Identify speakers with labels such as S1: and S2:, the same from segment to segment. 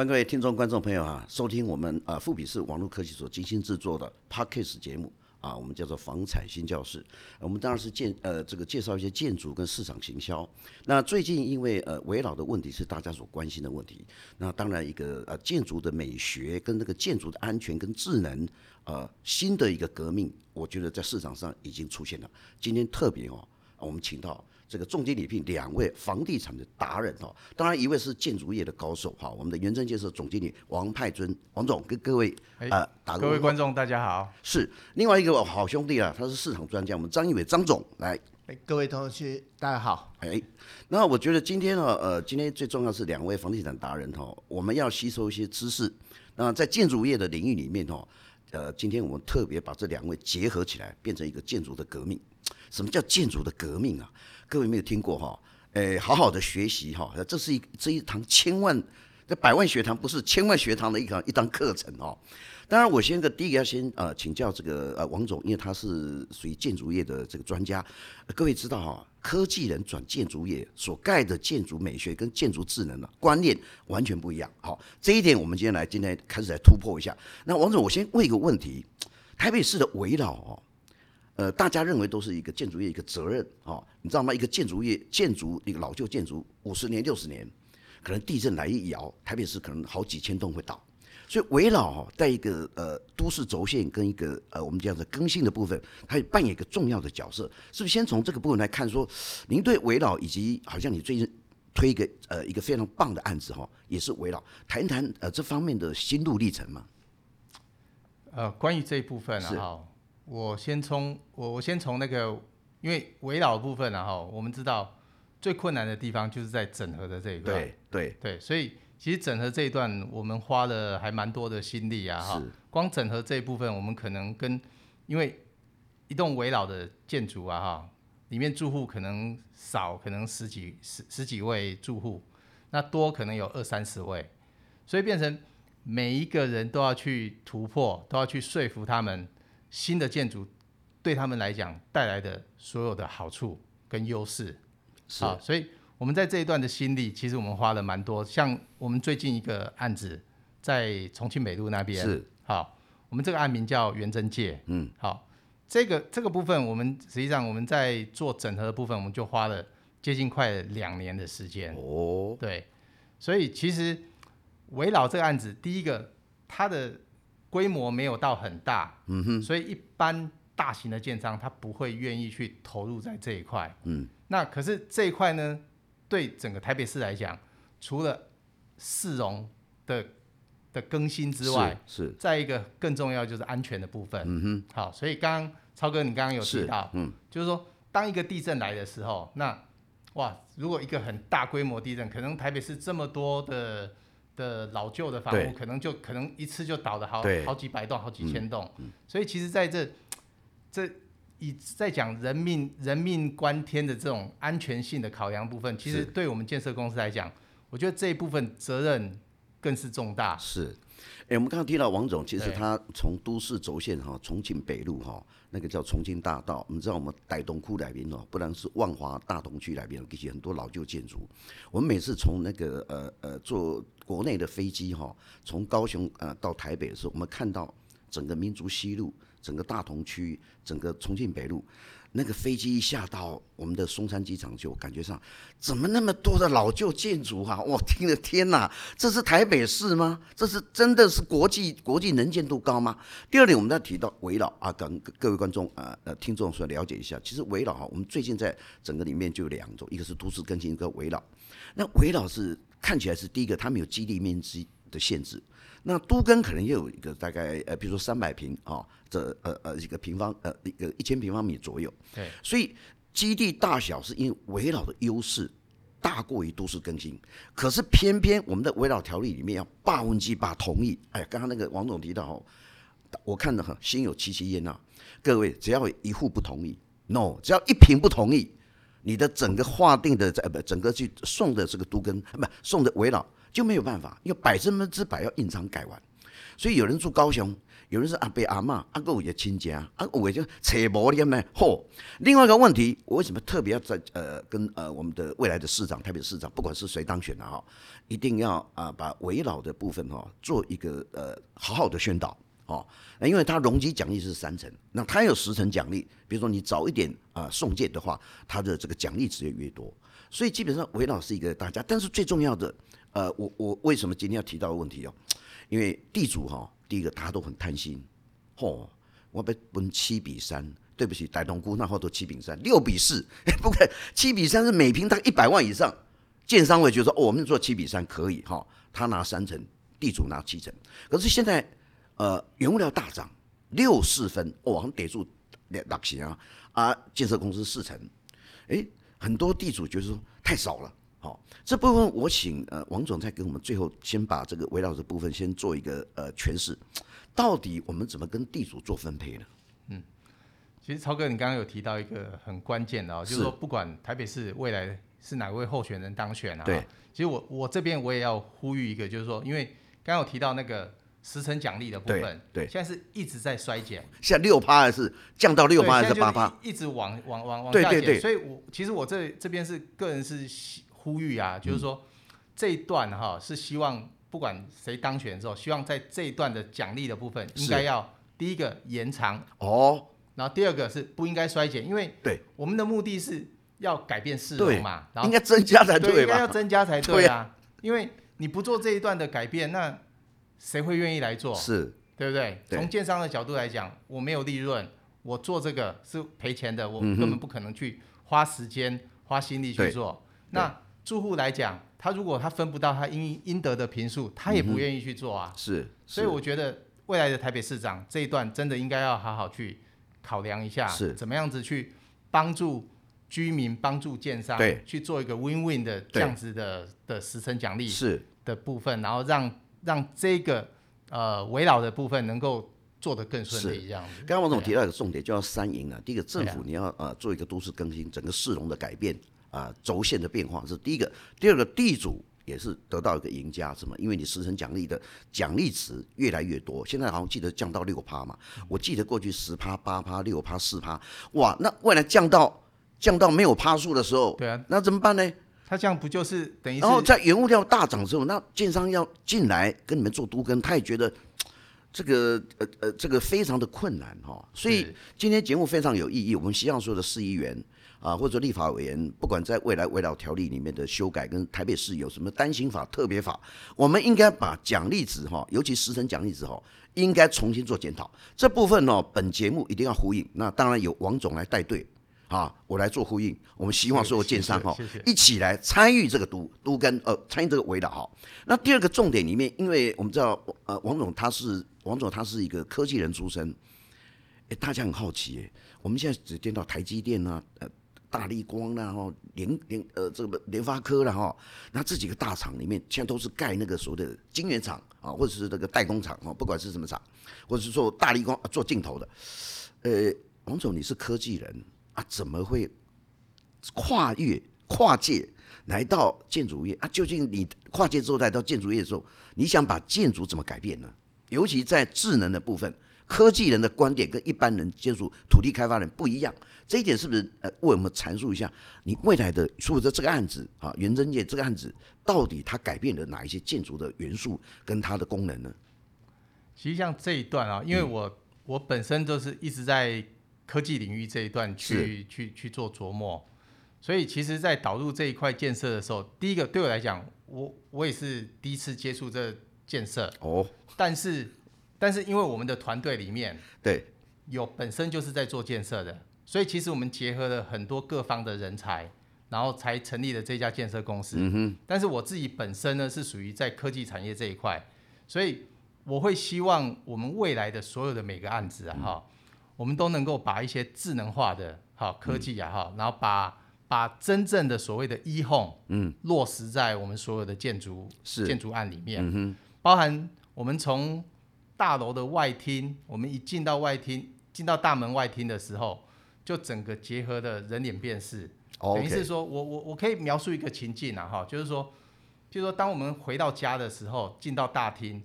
S1: 欢迎各位听众、观众朋友啊，收听我们啊富比士网络科技所精心制作的 Podcast 节目啊，我们叫做房产新教室。我们当然是建呃这个介绍一些建筑跟市场行销。那最近因为呃围绕的问题是大家所关心的问题，那当然一个呃建筑的美学跟那个建筑的安全跟智能呃新的一个革命，我觉得在市场上已经出现了。今天特别哦，我们请到。这个重金礼聘两位房地产的达人哈，当然一位是建筑业的高手哈，我们的元真建设总经理王派尊王总跟各位呃打个
S2: 各位观众大家好，
S1: 是另外一个好兄弟啊，他是市场专家，我们张一伟张总来，
S3: 各位同学大家好，
S1: 哎，那我觉得今天呢，呃，今天最重要是两位房地产达人哈，我们要吸收一些知识，那在建筑业的领域里面哈，呃，今天我们特别把这两位结合起来，变成一个建筑的革命。什么叫建筑的革命啊？各位没有听过哈？诶，好好的学习哈，这是一这一堂千万、这百万学堂，不是千万学堂的一堂一堂课程哦。当然，我先个第一个要先呃请教这个呃王总，因为他是属于建筑业的这个专家。各位知道哈，科技人转建筑业所盖的建筑美学跟建筑智能的观念完全不一样。好，这一点我们今天来今天开始来突破一下。那王总，我先问一个问题：台北市的围绕哦。呃，大家认为都是一个建筑业一个责任啊、哦，你知道吗？一个建筑业建筑一个老旧建筑五十年六十年，可能地震来一摇，台北市可能好几千栋会倒。所以围绕哈，在一个呃都市轴线跟一个呃我们这样的更新的部分，它也扮演一个重要的角色。是不是先从这个部分来看说，您对围绕以及好像你最近推一个呃一个非常棒的案子哈，也是围绕，谈一谈呃这方面的心路历程嘛？
S2: 呃，关于这一部分啊。我先从我我先从那个，因为围绕部分然后我们知道最困难的地方就是在整合的这一段。
S1: 对对
S2: 对，所以其实整合这一段我们花了还蛮多的心力啊哈。光整合这一部分，我们可能跟因为一栋围绕的建筑啊哈，里面住户可能少，可能十几十十几位住户，那多可能有二三十位，所以变成每一个人都要去突破，都要去说服他们。新的建筑对他们来讲带来的所有的好处跟优势，
S1: 是。
S2: 啊，所以我们在这一段的心力，其实我们花了蛮多。像我们最近一个案子在重庆北路那边，
S1: 是。
S2: 好，我们这个案名叫元真界，
S1: 嗯，
S2: 好，这个这个部分我们实际上我们在做整合的部分，我们就花了接近快两年的时间，
S1: 哦，
S2: 对，所以其实围绕这个案子，第一个它的。规模没有到很大，
S1: 嗯哼，
S2: 所以一般大型的建商他不会愿意去投入在这一块，
S1: 嗯，
S2: 那可是这一块呢，对整个台北市来讲，除了市容的的更新之外，
S1: 是，是。
S2: 再一个更重要就是安全的部分，
S1: 嗯哼，
S2: 好，所以刚刚超哥你刚刚有提到，
S1: 嗯，
S2: 就是说当一个地震来的时候，那哇，如果一个很大规模地震，可能台北市这么多的。的老旧的房屋可能就可能一次就倒了好好几百栋、好几千栋，嗯嗯、所以其实在这这以在讲人命人命关天的这种安全性的考量部分，其实对我们建设公司来讲，我觉得这一部分责任更是重大。
S1: 是。哎、欸，我们刚刚提到王总，其实他从都市轴线哈，重庆北路哈，那个叫重庆大道，你知道我们大东区那边哦，不然是万华大同区那边，其实很多老旧建筑。我们每次从那个呃呃坐国内的飞机哈，从高雄呃到台北的时候，我们看到整个民族西路、整个大同区、整个重庆北路。那个飞机一下到我们的松山机场，就感觉上怎么那么多的老旧建筑、啊？我听了天哪，这是台北市吗？这是真的是国际国际能见度高吗？第二点，我们再提到围绕啊，跟各位观众啊呃听众说了解一下，其实围绕哈，我们最近在整个里面就有两种，一个是都市更新，一个围绕。那围绕是看起来是第一个，它没有基地面积的限制。那都更可能也有一个大概呃，比如说三百平啊，这呃呃一个平方呃一个一千平方米左右。
S2: 对。
S1: 所以基地大小是因为围绕的优势大过于都市更新，可是偏偏我们的围绕条例里面要八分之百同意。哎，刚刚那个王总提到哦，我看的很心有戚戚焉呐。各位只要一户不同意，no，只要一平不同意，你的整个划定的呃不整个去送的这个都更不送的围老。就没有办法，因为百分之百要印章盖完，所以有人住高雄，有人是阿伯阿嬷，阿哥也亲家，啊，我就扯毛点呢。嚯，另外一个问题，我为什么特别要在呃跟呃我们的未来的市长，台北市长，不管是谁当选的哈，一定要啊、把围绕的部分哈做一个呃好好的宣导哦，因为他容积奖励是三成，那他有十成奖励，比如说你早一点啊、送件的话，他的这个奖励值也越多，所以基本上围绕是一个大家，但是最重要的。呃，我我为什么今天要提到的问题哦？因为地主哈、哦，第一个大家都很贪心，嚯、哦，我被分七比三，对不起，大冬菇那话都七比三，六比四，不对，七比三是每平大概一百万以上，建商会觉得说，哦，我们做七比三可以哈、哦，他拿三成，地主拿七成，可是现在呃，原物料大涨，六四分，哦，好像给住两两成啊，啊，建设公司四成，哎，很多地主觉得说太少了。好，这部分我请呃王总再给我们最后先把这个围绕这部分先做一个呃诠释，到底我们怎么跟地主做分配呢？
S2: 嗯，其实超哥你刚刚有提到一个很关键的、哦，就是说不管台北市未来是哪位候选人当选啊，
S1: 对，
S2: 其实我我这边我也要呼吁一个，就是说，因为刚刚有提到那个时程奖励的部分，
S1: 对，对。
S2: 现在是一直在衰减，
S1: 现在六趴还是降到六趴还是八趴，
S2: 一直往往往往下减，所以我其实我这这边是个人是。呼吁啊，就是说、嗯、这一段哈是希望不管谁当选之后，希望在这一段的奖励的部分应该要第一个延长哦，然后第二个是不应该衰减，因为对我们的目的是要改变市容嘛，然后
S1: 应该增加才对吧？
S2: 对，应该要增加才对啊，因为你不做这一段的改变，那谁会愿意来做？是，对不对？从建商的角度来讲，我没有利润，我做这个是赔钱的，我根本不可能去花时间花心力去做，那。住户来讲，他如果他分不到他应应得的平数，他也不愿意去做啊。嗯、是，所以我觉得未来的台北市长这一段真的应该要好好去考量一下，是怎么样子去帮助居民、帮助建商，对，去做一个 win-win 的这样子的的时程奖励是的部分，然后让让这个呃围绕的部分能够做得更顺利。这样子。
S1: 刚刚王总提到一个重点，就要三赢啊。第一个，政府你要呃做一个都市更新，整个市容的改变。啊，轴线的变化是第一个，第二个地主也是得到一个赢家，什么？因为你时程奖励的奖励值越来越多，现在好像记得降到六趴嘛，我记得过去十趴、八趴、六趴、四趴，哇，那未来降到降到没有趴数的时候，对啊，那怎么办呢？
S2: 他这样不就是等于？
S1: 然后在原物料大涨之后，那建商要进来跟你们做都跟，他也觉得这个呃呃这个非常的困难哈，所以今天节目非常有意义，我们希望所有的市议员。啊，或者立法委员，不管在未来围绕条例里面的修改，跟台北市有什么单行法、特别法，我们应该把奖励值哈，尤其时程奖励值哈，应该重新做检讨。这部分呢，本节目一定要呼应。那当然有王总来带队，啊，我来做呼应。我们希望所有建商哈，一起来参与这个都都跟呃，参与这个围绕哈。那第二个重点里面，因为我们知道呃，王总他是王总，他是一个科技人出身，哎，大家很好奇哎，我们现在只见到台积电啊，呃。大立光然后联联呃这个联发科了哈，那这几个大厂里面现在都是盖那个所谓的晶圆厂啊，或者是那个代工厂啊，不管是什么厂，或者是做大立光做镜头的，呃，王总你是科技人啊，怎么会跨越跨界来到建筑业啊？究竟你跨界之后来到建筑业的时候，你想把建筑怎么改变呢？尤其在智能的部分，科技人的观点跟一般人接触土地开发人不一样。这一点是不是呃为我们阐述一下？你未来的说的这个案子啊，元真界这个案子到底它改变了哪一些建筑的元素跟它的功能呢？
S2: 其实像这一段啊，因为我、嗯、我本身就是一直在科技领域这一段去去去做琢磨，所以其实，在导入这一块建设的时候，第一个对我来讲，我我也是第一次接触这建设哦。但是但是因为我们的团队里面对有本身就是在做建设的。所以其实我们结合了很多各方的人才，然后才成立了这家建设公司。嗯哼。但是我自己本身呢是属于在科技产业这一块，所以我会希望我们未来的所有的每个案子啊哈，我们都能够把一些智能化的哈科技啊哈，然后把把真正的所谓的 e-home 嗯落实在我们所有的建筑建筑案里面。包含我们从大楼的外厅，我们一进到外厅，进到大门外厅的时候。就整个结合的人脸辨识，okay. 等于是说我我我可以描述一个情境啊哈，就是说，就是说，当我们回到家的时候，进到大厅，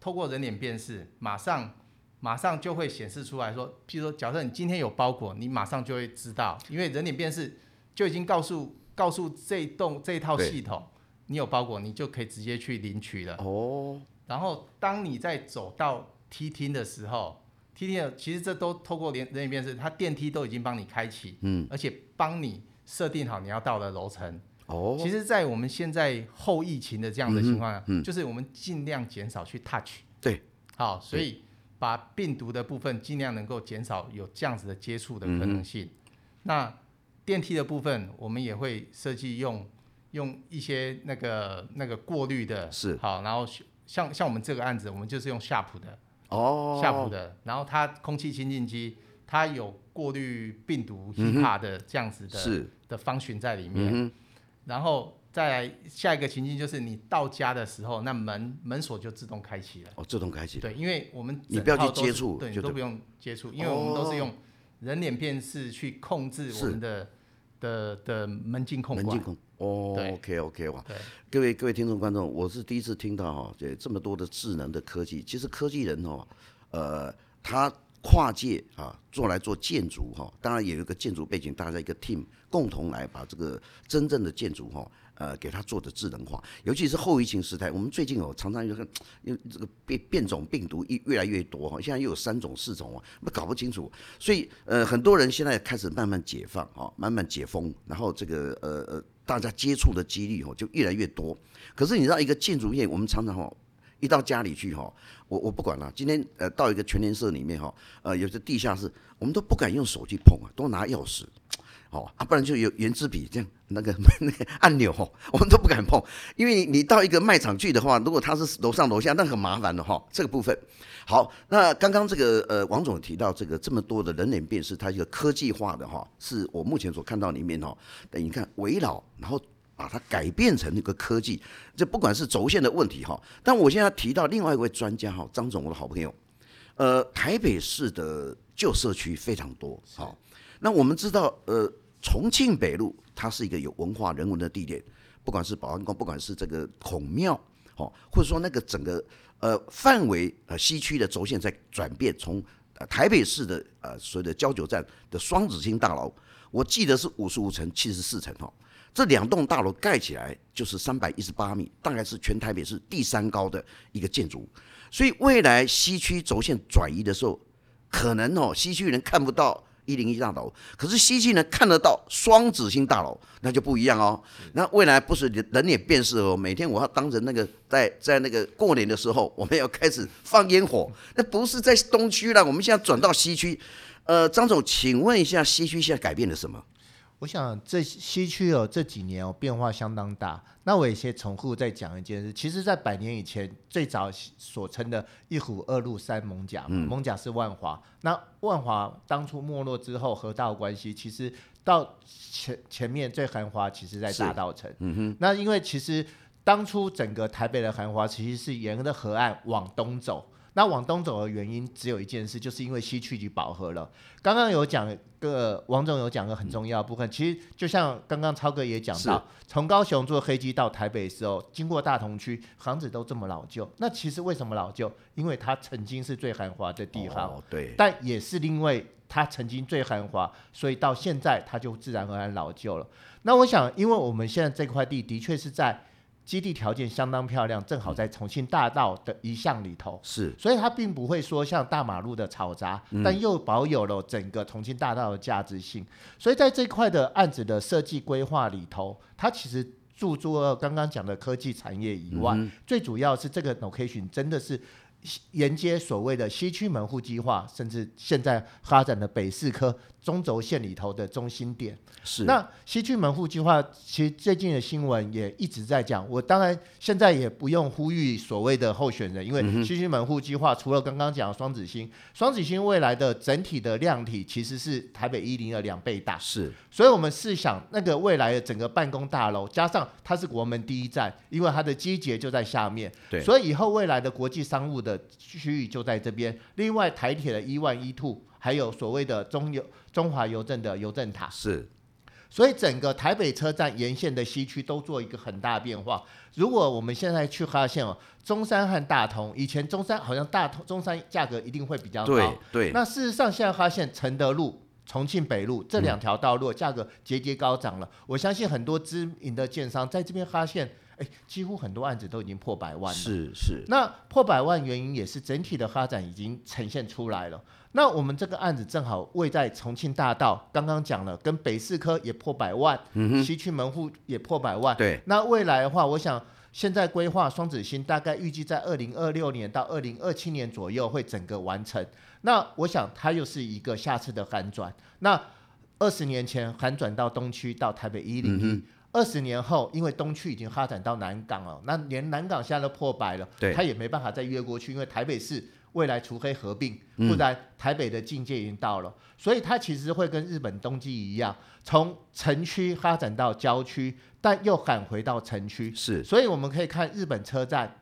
S2: 透过人脸辨识，马上马上就会显示出来说，譬如说，假设你今天有包裹，你马上就会知道，因为人脸辨识就已经告诉告诉这栋这一套系统，你有包裹，你就可以直接去领取了。哦。然后当你在走到梯厅的时候，梯厅的其实这都透过人人脸辨识，它电梯都已经帮你开启，嗯，而且帮你设定好你要到的楼层。哦。其实，在我们现在后疫情的这样的情况下，嗯，就是我们尽量减少去 touch。
S1: 对。
S2: 好，所以。把病毒的部分尽量能够减少有这样子的接触的可能性。嗯、那电梯的部分，我们也会设计用用一些那个那个过滤的，
S1: 是
S2: 好，然后像像我们这个案子，我们就是用夏普的哦，夏普的，然后它空气清净机，它有过滤病毒 HEPA 的这样子的、嗯、的方寻在里面，嗯、然后。再来下一个情境就是你到家的时候，那门门锁就自动开启了。
S1: 哦，自动开启。
S2: 对，因为我们
S1: 你不要去接触，
S2: 对，你都不用接触，因为我们都是用人脸辨识去控制我们的的的门禁控。门禁控。
S1: 哦，OK OK 哇。各位各位听众观众，我是第一次听到哈，这这么多的智能的科技。其实科技人哦，呃，他跨界啊，做来做建筑哈，当然也有一个建筑背景，大家一个 team 共同来把这个真正的建筑哈。呃，给它做的智能化，尤其是后疫情时代，我们最近哦常常就看，因为这个变变种病毒越越来越多哈，现在又有三种四种啊，那搞不清楚，所以呃很多人现在开始慢慢解放啊，慢慢解封，然后这个呃呃大家接触的几率哦就越来越多。可是你知道一个建筑业，我们常常哦一到家里去哈，我我不管了，今天呃到一个全联社里面哈，呃有些地下室，我们都不敢用手去碰啊，都拿钥匙。哦，啊，不然就有原子笔这样那个 那个按钮哦，我们都不敢碰，因为你到一个卖场去的话，如果他是楼上楼下，那很麻烦的哈。这个部分，好，那刚刚这个呃王总提到这个这么多的人脸辨识，它一个科技化的哈，是我目前所看到里面哦，等你看围绕，然后把它改变成那个科技，这不管是轴线的问题哈。但我现在提到另外一位专家哈，张总，我的好朋友，呃，台北市的旧社区非常多，好，那我们知道呃。重庆北路，它是一个有文化人文的地点，不管是保安宫，不管是这个孔庙，哦，或者说那个整个呃范围呃西区的轴线在转变，从呃台北市的呃所谓的交流站的双子星大楼，我记得是五十五层、七十四层哈，这两栋大楼盖起来就是三百一十八米，大概是全台北市第三高的一个建筑，所以未来西区轴线转移的时候，可能哦西区人看不到。一零一大楼，可是西区呢看得到双子星大楼，那就不一样哦。那未来不是人脸辨识哦，每天我要当着那个在在那个过年的时候，我们要开始放烟火，那不是在东区了，我们现在转到西区。呃，张总，请问一下，西区现在改变了什么？
S3: 我想这西区哦这几年哦变化相当大。那我也先重复再讲一件事，其实，在百年以前，最早所称的一虎二鹿三艋舺，艋甲是万华。那万华当初没落之后，河道关系，其实到前前面最繁华，其实在大道城。嗯哼。那因为其实当初整个台北的繁华，其实是沿着河岸往东走。那往东走的原因只有一件事，就是因为西区已经饱和了。刚刚有讲个王总有讲个很重要的部分，其实就像刚刚超哥也讲到，从高雄坐飞机到台北的时候，经过大同区，房子都这么老旧。那其实为什么老旧？因为它曾经是最繁华的地方，
S1: 哦，对。
S3: 但也是因为它曾经最繁华，所以到现在它就自然而然老旧了。那我想，因为我们现在这块地的确是在。基地条件相当漂亮，正好在重庆大道的一巷里头，
S1: 是，
S3: 所以它并不会说像大马路的嘈杂，嗯、但又保有了整个重庆大道的价值性。所以在这块的案子的设计规划里头，它其实注足了刚刚讲的科技产业以外，嗯、最主要是这个 location 真的是。沿接所谓的西区门户计划，甚至现在发展的北四科中轴线里头的中心点。
S1: 是。
S3: 那西区门户计划，其实最近的新闻也一直在讲。我当然现在也不用呼吁所谓的候选人，因为西区门户计划除了刚刚讲的双子星，双子星未来的整体的量体其实是台北一零的两倍大。
S1: 是。所
S3: 以我们试想，那个未来的整个办公大楼，加上它是国门第一站，因为它的基节就在下面。
S1: 对。
S3: 所以以后未来的国际商务的。区域就在这边。另外，台铁的 E1、E2，还有所谓的中邮、中华邮政的邮政塔。
S1: 是。
S3: 所以整个台北车站沿线的西区都做一个很大变化。如果我们现在去发现哦，中山和大同，以前中山好像大同中山价格一定会比较高，
S1: 对对。
S3: 那事实上现在发现承德路、重庆北路这两条道路价格节节高涨了。嗯、我相信很多知名的建商在这边发现，哎，几乎很多案子都已经破百万了。
S1: 是是。
S3: 那破百万原因也是整体的发展已经呈现出来了。那我们这个案子正好位在重庆大道，刚刚讲了，跟北四科也破百万，嗯、西区门户也破百万。
S1: 对，
S3: 那未来的话，我想现在规划双子星大概预计在二零二六年到二零二七年左右会整个完成。那我想它又是一个下次的反转。那二十年前反转到东区到台北一零一，二十年后因为东区已经发展到南港了，那连南港现在都破百了，对，它也没办法再越过去，因为台北市。未来除非合并，不然台北的境界已经到了，嗯、所以它其实会跟日本东京一样，从城区发展到郊区，但又返回到城区。
S1: 是，
S3: 所以我们可以看日本车站、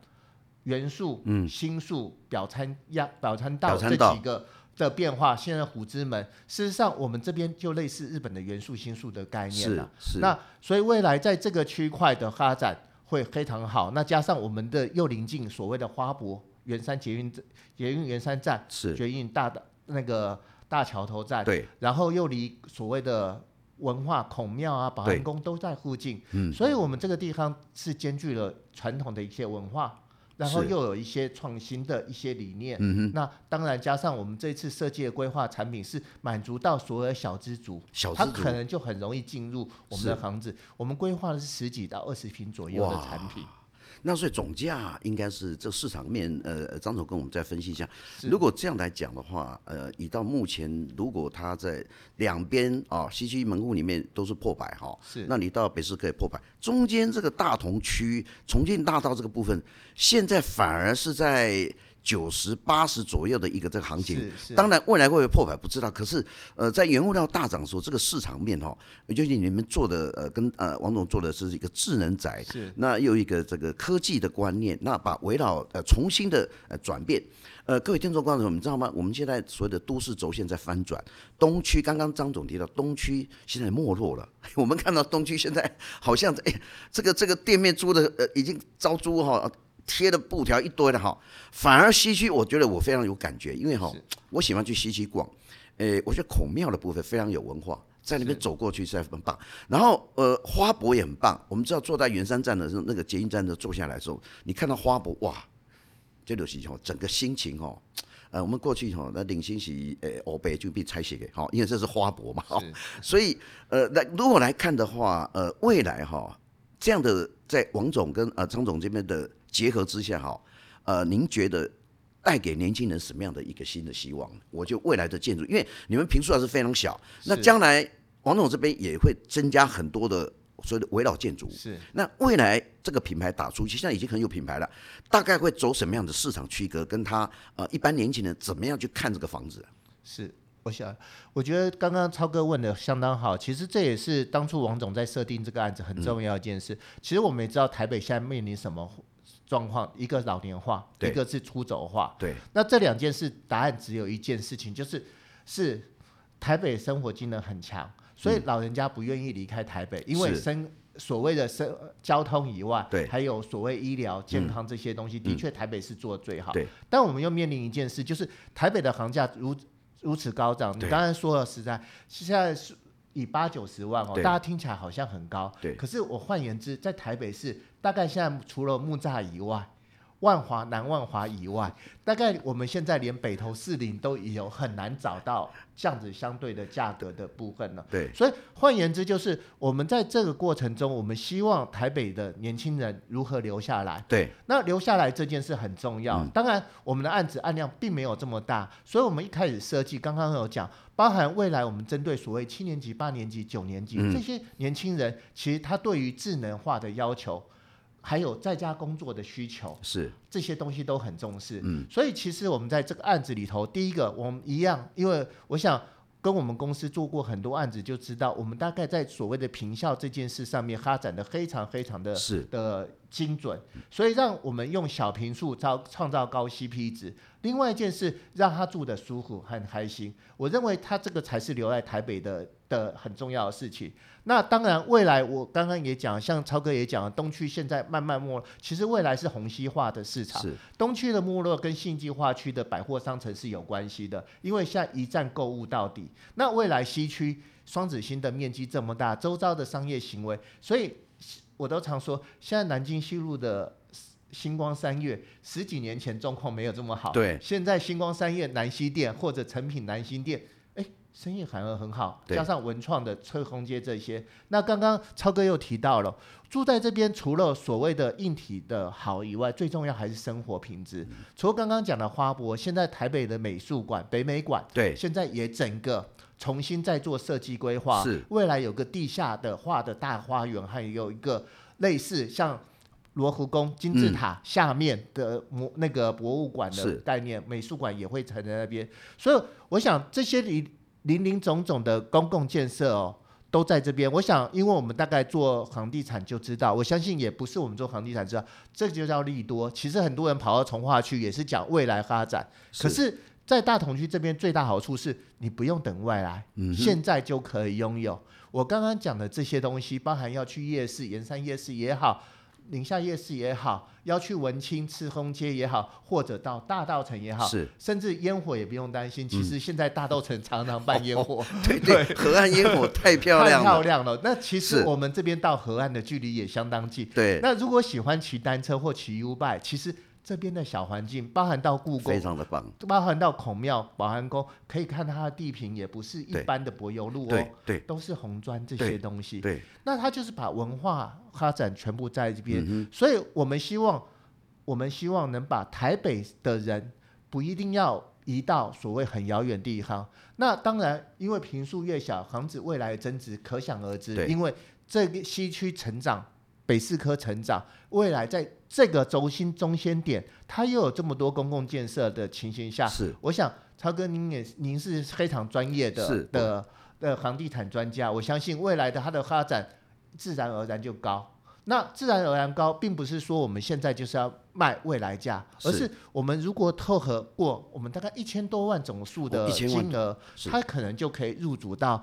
S3: 元素、嗯、新宿、表参呀、表参道这几个的变化。现在虎之门，事实上我们这边就类似日本的元素、新宿的概念了。
S1: 是，是。
S3: 那所以未来在这个区块的发展会非常好。那加上我们的又临近所谓的花博。圆山捷运捷运圆山站是。捷运大的那个大桥头站，
S1: 对，
S3: 然后又离所谓的文化孔庙啊、保安宫都在附近，嗯，所以我们这个地方是兼具了传统的一些文化，然后又有一些创新的一些理念，嗯哼，那当然加上我们这次设计的规划产品是满足到所有小资族，小资族。他可能就很容易进入我们的房子，我们规划的是十几到二十平左右的产品。
S1: 那所以总价应该是这市场面，呃，张总跟我们再分析一下。如果这样来讲的话，呃，以到目前，如果它在两边啊西区门户里面都是破百哈，是，那你到北市可以破百，中间这个大同区重庆大道这个部分，现在反而是在。九十八十左右的一个这个行情，当然未来会不会破百不知道。可是，呃，在原物料大涨的时候，这个市场面哈，也就是你们做的呃，跟呃王总做的是一个智能宅，是那又一个这个科技的观念，那把围绕呃重新的呃转变。呃，各位听众观众，你知道吗？我们现在所有的都市轴线在翻转，东区刚刚张总提到东区现在没落了，我们看到东区现在好像哎，这个这个店面租的呃已经招租哈。贴的布条一堆的哈，反而西区我觉得我非常有感觉，因为哈，我喜欢去西区逛，诶，我觉得孔庙的部分非常有文化，在那边走过去实在很棒。然后呃，花博也很棒，我们知道坐在圆山站的时候，那个捷运站的坐下来的时候，你看到花博哇，这就是哈，整个心情哈，呃，我们过去哈，那领先是诶，欧北就被拆卸给哈，因为这是花博嘛，所以呃，那如果来看的话，呃，未来哈，这样的在王总跟呃张总这边的。结合之下，哈，呃，您觉得带给年轻人什么样的一个新的希望？我就未来的建筑，因为你们平数还是非常小，那将来王总这边也会增加很多的所谓的围绕建筑。是，那未来这个品牌打出去，现在已经很有品牌了，大概会走什么样的市场区隔？跟他呃一般年轻人怎么样去看这个房子？
S3: 是，我想，我觉得刚刚超哥问的相当好。其实这也是当初王总在设定这个案子很重要一件事。嗯、其实我们也知道台北现在面临什么？状况，一个老年化，一个是出走化。对，那这两件事答案只有一件事情，就是是台北生活机能很强，所以老人家不愿意离开台北，嗯、因为生所谓的生交通以外，对，还有所谓医疗健康这些东西，嗯、的确台北是做的最好。对、嗯，但我们又面临一件事，就是台北的房价如如此高涨。你刚才说了，实在现在是。以八九十万哦，大家听起来好像很高，对。可是我换言之，在台北市，大概现在除了木栅以外，万华、南万华以外，大概我们现在连北投士林都已有很难找到这样子相对的价格的部分了。对，所以换言之，就是我们在这个过程中，我们希望台北的年轻人如何留下来。对，那留下来这件事很重要。嗯、当然，我们的案子案量并没有这么大，所以我们一开始设计，刚刚有讲，包含未来我们针对所谓七年级、八年级、九年级、嗯、这些年轻人，其实他对于智能化的要求。还有在家工作的需求，是。这些东西都很重视。嗯，所以其实我们在这个案子里头，第一个我们一样，因为我想跟我们公司做过很多案子，就知道我们大概在所谓的平效这件事上面发展的非常非常的是。的精准，所以让我们用小坪数造创造高 CP 值。另外一件事，让他住得舒服很开心。我认为他这个才是留在台北的的很重要的事情。那当然，未来我刚刚也讲，像超哥也讲了，东区现在慢慢没落，其实未来是虹吸化的市场。是东区的没落跟信义化区的百货商城是有关系的，因为现在一站购物到底。那未来西区双子星的面积这么大，周遭的商业行为，所以。我都常说，现在南京西路的星光三月，十几年前状况没有这么好。
S1: 对，
S3: 现在星光三月南西店或者成品南新店，哎，生意反而很好。加上文创的翠红街这些，那刚刚超哥又提到了，住在这边除了所谓的硬体的好以外，最重要还是生活品质。嗯、除了刚刚讲的花博，现在台北的美术馆、北美馆，对，现在也整个。重新再做设计规划，是未来有个地下的画的大花园，还有一个类似像罗浮宫金字塔下面的博那个博物馆的概念，美术馆也会存在那边。所以我想这些林林林总总的公共建设哦，都在这边。我想，因为我们大概做房地产就知道，我相信也不是我们做房地产知道，这就叫利多。其实很多人跑到从化区也是讲未来发展，可是。在大同区这边最大好处是你不用等外来，嗯、现在就可以拥有。我刚刚讲的这些东西，包含要去夜市，盐山夜市也好，宁夏夜市也好，要去文青赤峰街也好，或者到大道城也好，是，甚至烟火也不用担心。其实现在大道城常常办烟火，
S1: 嗯、对对，河岸烟火太漂亮了，
S3: 太漂亮了。那其实我们这边到河岸的距离也相当近。对，那如果喜欢骑单车或骑 U-bike，其实。这边的小环境，包含到故宫，
S1: 非常的棒，
S3: 包含到孔庙、保安宫，可以看它的地平也不是一般的柏油路哦，对，对都是红砖这些东西。对，对那它就是把文化发展全部在这边，嗯、所以我们希望，我们希望能把台北的人不一定要移到所谓很遥远地方。那当然，因为坪数越小，房子未来的增值可想而知。因为这个西区成长。北四科成长，未来在这个轴心中心点，它又有这么多公共建设的情形下，是我想超哥您也您是非常专业的是的的房地产专家，我相信未来的它的发展自然而然就高。那自然而然高，并不是说我们现在就是要卖未来价，而是我们如果凑合过我们大概一千多万总数的金额，它可能就可以入主到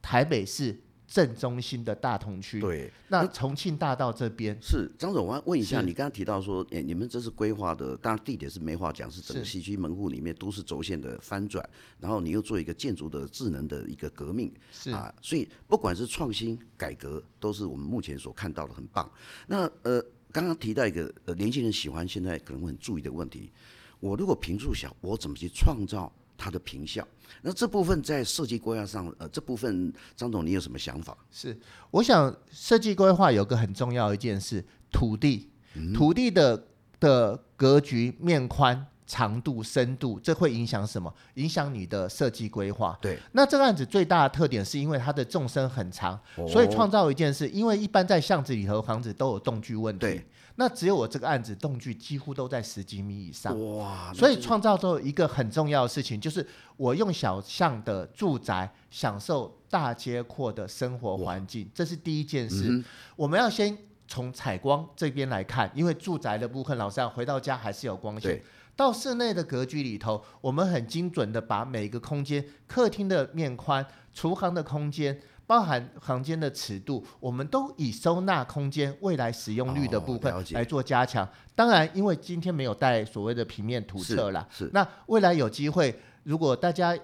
S3: 台北市。正中心的大同区，对，那重庆大道这边。
S1: 是张总，我要问一下，你刚刚提到说，哎，你们这是规划的，当然地点是没话讲，是整个西区门户里面都是轴线的翻转，然后你又做一个建筑的智能的一个革命，是。啊，所以不管是创新改革，都是我们目前所看到的很棒。那呃，刚刚提到一个呃年轻人喜欢现在可能会很注意的问题，我如果平数小，我怎么去创造？它的评效，那这部分在设计规划上，呃，这部分张总你有什么想法？
S3: 是，我想设计规划有个很重要一件事，土地，嗯、土地的的格局、面宽、长度、深度，这会影响什么？影响你的设计规划。对，那这个案子最大的特点是因为它的纵深很长，哦、所以创造一件事，因为一般在巷子里头房子都有动距问题。对。那只有我这个案子动距几乎都在十几米以上，哇！所以创造出一个很重要的事情，就是我用小巷的住宅享受大街阔的生活环境，这是第一件事。嗯、我们要先从采光这边来看，因为住宅的部分，老实讲回到家还是有光线。到室内的格局里头，我们很精准的把每个空间，客厅的面宽，厨房的空间。包含房间的尺度，我们都以收纳空间未来使用率的部分来做加强。哦、当然，因为今天没有带所谓的平面图册啦，是，是那未来有机会，如果大家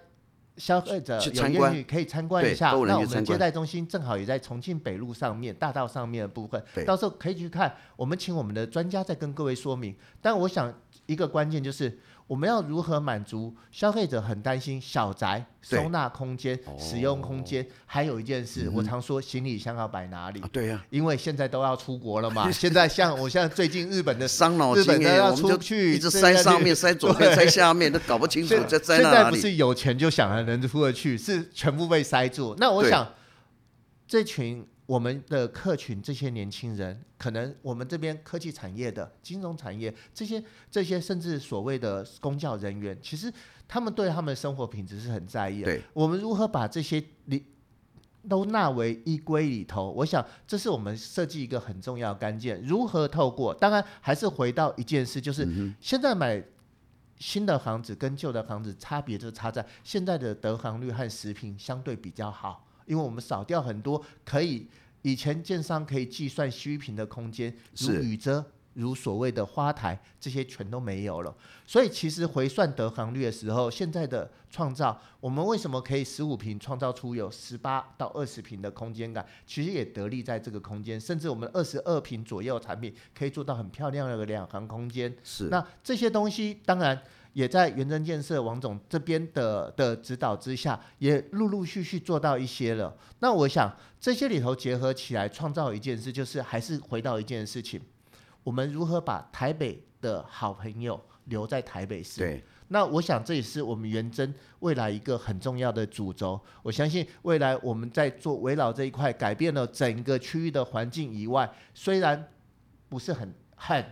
S3: 消费者有愿意，可以参观一下。那我们接待中心正好也在重庆北路上面大道上面的部分，到时候可以去看。我们请我们的专家再跟各位说明。但我想一个关键就是。我们要如何满足消费者很担心小宅收纳空间、使用空间？还有一件事，我常说行李箱要摆哪里？对呀，因为现在都要出国了嘛。现在像我现在最近日本的
S1: 伤脑筋，
S3: 日本的要出去，
S1: 一直塞上面、塞左边、塞下面，都搞不清楚在在哪里。
S3: 现在不是有钱就想着能出得去，是全部被塞住。那我想这群。我们的客群，这些年轻人，可能我们这边科技产业的、金融产业这些、这些，甚至所谓的公教人员，其实他们对他们的生活品质是很在意的。对，我们如何把这些都纳为依规里头。我想这是我们设计一个很重要的关键。如何透过？当然还是回到一件事，就是现在买新的房子跟旧的房子差别就差在现在的得房率和食品相对比较好，因为我们少掉很多可以以前建商可以计算虚坪的空间，如雨遮。如所谓的花台，这些全都没有了。所以其实回算得房率的时候，现在的创造，我们为什么可以十五平创造出有十八到二十平的空间感？其实也得力在这个空间，甚至我们二十二平左右的产品可以做到很漂亮的两行空间。
S1: 是。
S3: 那这些东西当然也在元征建设王总这边的的指导之下，也陆陆续续做到一些了。那我想这些里头结合起来，创造一件事，就是还是回到一件事情。我们如何把台北的好朋友留在台北市？
S1: 对，
S3: 那我想这也是我们元真未来一个很重要的主轴。我相信未来我们在做围绕这一块，改变了整个区域的环境以外，虽然不是很很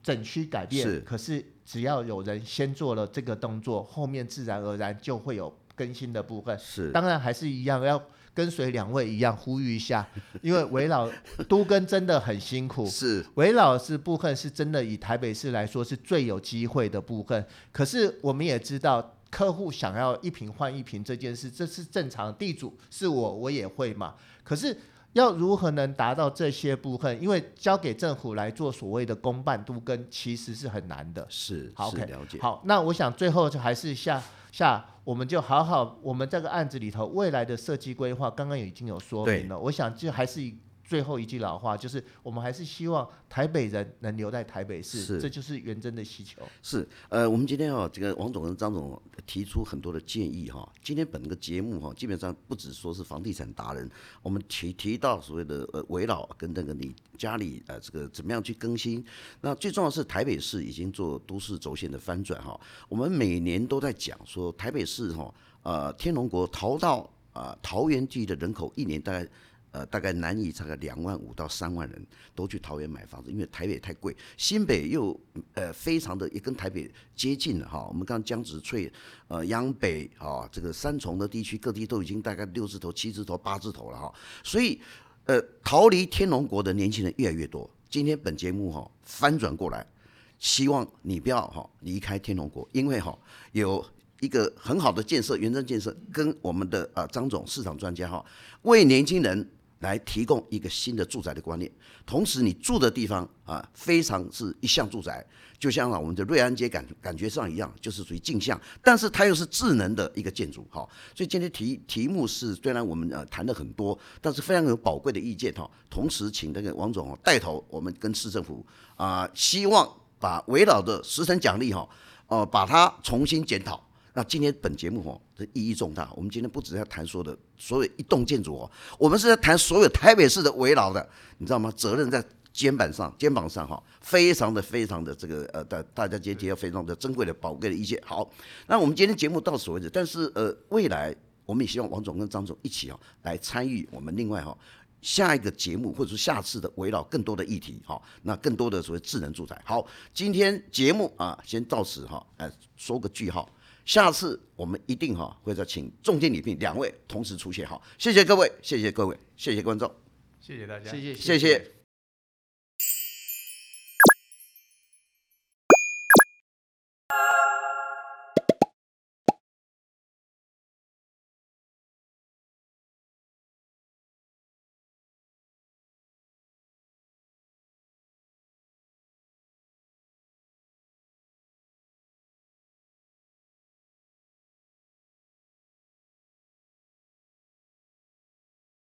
S3: 整区改变，是，可是只要有人先做了这个动作，后面自然而然就会有更新的部分。
S1: 是，
S3: 当然还是一样要。跟随两位一样呼吁一下，因为韦老都跟真的很辛苦。
S1: 是
S3: 韦老师部分是真的以台北市来说是最有机会的部分。可是我们也知道，客户想要一瓶换一瓶这件事，这是正常。地主是我，我也会嘛。可是要如何能达到这些部分？因为交给政府来做所谓的公办都跟，其实是很难的。
S1: 是，
S3: 好，OK，
S1: 了解。
S3: 好，那我想最后就还是下。下，我们就好好，我们这个案子里头未来的设计规划，刚刚已经有说明了。我想就还是以。最后一句老话就是，我们还是希望台北人能留在台北市，这就是元真的需求。
S1: 是，呃，我们今天哈、哦，这个王总跟张总提出很多的建议哈、哦。今天本个节目哈、哦，基本上不只说是房地产达人，我们提提到所谓的呃围绕跟那个你家里呃这个怎么样去更新。那最重要的是台北市已经做都市轴线的翻转哈、哦。我们每年都在讲说台北市哈、哦，呃天龙国逃到啊、呃、桃园地的人口一年大概。呃，大概南移大概两万五到三万人都去桃园买房子，因为台北太贵，新北又呃非常的也跟台北接近了哈。我们刚江子翠、呃央北啊，这个三重的地区各地都已经大概六字头、七字头、八字头了哈。所以呃，逃离天龙国的年轻人越来越多。今天本节目哈翻转过来，希望你不要哈离开天龙国，因为哈有一个很好的建设，元真建设跟我们的呃张总市场专家哈为年轻人。来提供一个新的住宅的观念，同时你住的地方啊，非常是一项住宅，就像啊我们的瑞安街感感觉上一样，就是属于镜像，但是它又是智能的一个建筑哈。所以今天题题目是虽然我们呃谈了很多，但是非常有宝贵的意见哈。同时请那个王总带头，我们跟市政府啊，希望把围绕的十层奖励哈，呃，把它重新检讨。那今天本节目哦，这意义重大。我们今天不只是要谈说的所有一栋建筑哦，我们是在谈所有台北市的围绕的，你知道吗？责任在肩膀上，肩膀上哈，非常的非常的这个呃，大大家今天要非常的珍贵的宝贵的意见。好，那我们今天节目到此为止。但是呃，未来我们也希望王总跟张总一起哦来参与我们另外哈下一个节目，或者是下次的围绕更多的议题哈。那更多的所谓智能住宅。好，今天节目啊先到此哈，呃，说个句号。下次我们一定哈会再请重金礼聘两位同时出现哈，谢谢各位，谢谢各位，谢谢观众，
S2: 谢谢大家，
S3: 谢谢，
S1: 谢谢。